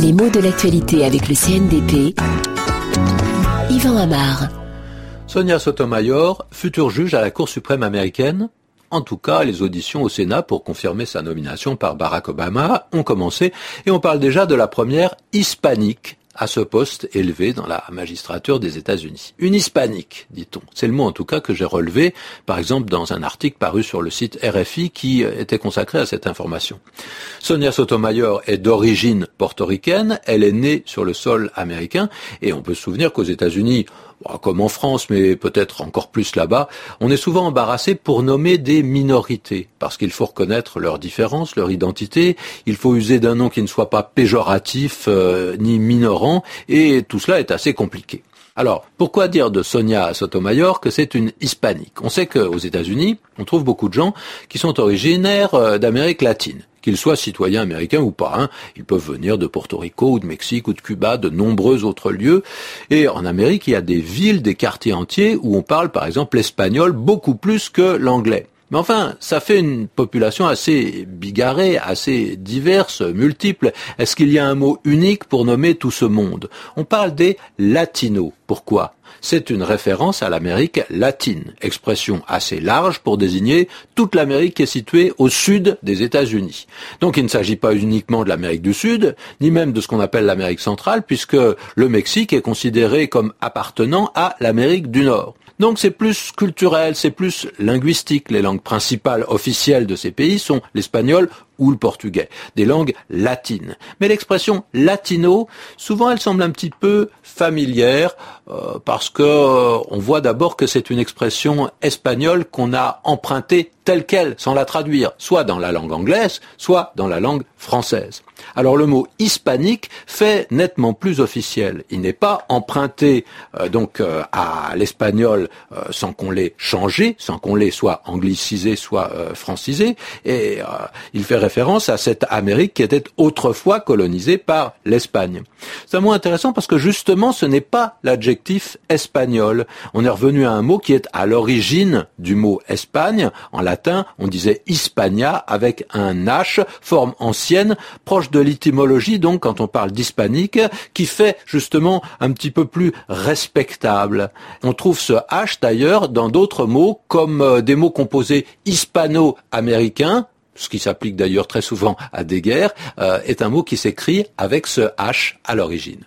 Les mots de l'actualité avec le CNDP. Yvan Amar. Sonia Sotomayor, future juge à la Cour suprême américaine, en tout cas, les auditions au Sénat pour confirmer sa nomination par Barack Obama ont commencé et on parle déjà de la première hispanique à ce poste élevé dans la magistrature des États-Unis. Une hispanique, dit-on. C'est le mot en tout cas que j'ai relevé, par exemple, dans un article paru sur le site RFI qui était consacré à cette information. Sonia Sotomayor est d'origine portoricaine, elle est née sur le sol américain, et on peut se souvenir qu'aux États-Unis, comme en France, mais peut-être encore plus là-bas, on est souvent embarrassé pour nommer des minorités, parce qu'il faut reconnaître leurs différences, leur identité, il faut user d'un nom qui ne soit pas péjoratif euh, ni minorant, et tout cela est assez compliqué. Alors, pourquoi dire de Sonia Sotomayor que c'est une hispanique? On sait qu'aux États-Unis, on trouve beaucoup de gens qui sont originaires euh, d'Amérique latine qu'ils soient citoyens américains ou pas. Hein. Ils peuvent venir de Porto Rico ou de Mexique ou de Cuba, de nombreux autres lieux. Et en Amérique, il y a des villes, des quartiers entiers où on parle par exemple l'espagnol beaucoup plus que l'anglais. Mais enfin, ça fait une population assez bigarrée, assez diverse, multiple. Est-ce qu'il y a un mot unique pour nommer tout ce monde? On parle des latinos. Pourquoi? C'est une référence à l'Amérique latine, expression assez large pour désigner toute l'Amérique qui est située au sud des États-Unis. Donc il ne s'agit pas uniquement de l'Amérique du Sud, ni même de ce qu'on appelle l'Amérique centrale, puisque le Mexique est considéré comme appartenant à l'Amérique du Nord. Donc c'est plus culturel, c'est plus linguistique. Les langues principales officielles de ces pays sont l'espagnol ou le portugais, des langues latines. Mais l'expression latino, souvent elle semble un petit peu familière euh, parce que euh, on voit d'abord que c'est une expression espagnole qu'on a empruntée telle qu'elle, sans la traduire, soit dans la langue anglaise, soit dans la langue française. Alors le mot hispanique fait nettement plus officiel. Il n'est pas emprunté euh, donc euh, à l'espagnol euh, sans qu'on l'ait changé, sans qu'on l'ait soit anglicisé, soit francisé, et il fait référence à cette Amérique qui était autrefois colonisée par l'Espagne. C'est un mot intéressant parce que justement ce n'est pas l'adjectif espagnol. On est revenu à un mot qui est à l'origine du mot Espagne. En latin, on disait Hispania avec un H, forme ancienne, proche de l'étymologie, donc, quand on parle d'hispanique, qui fait justement un petit peu plus respectable. On trouve ce H d'ailleurs dans d'autres mots, comme euh, des mots composés hispano-américains, ce qui s'applique d'ailleurs très souvent à des guerres, euh, est un mot qui s'écrit avec ce H à l'origine.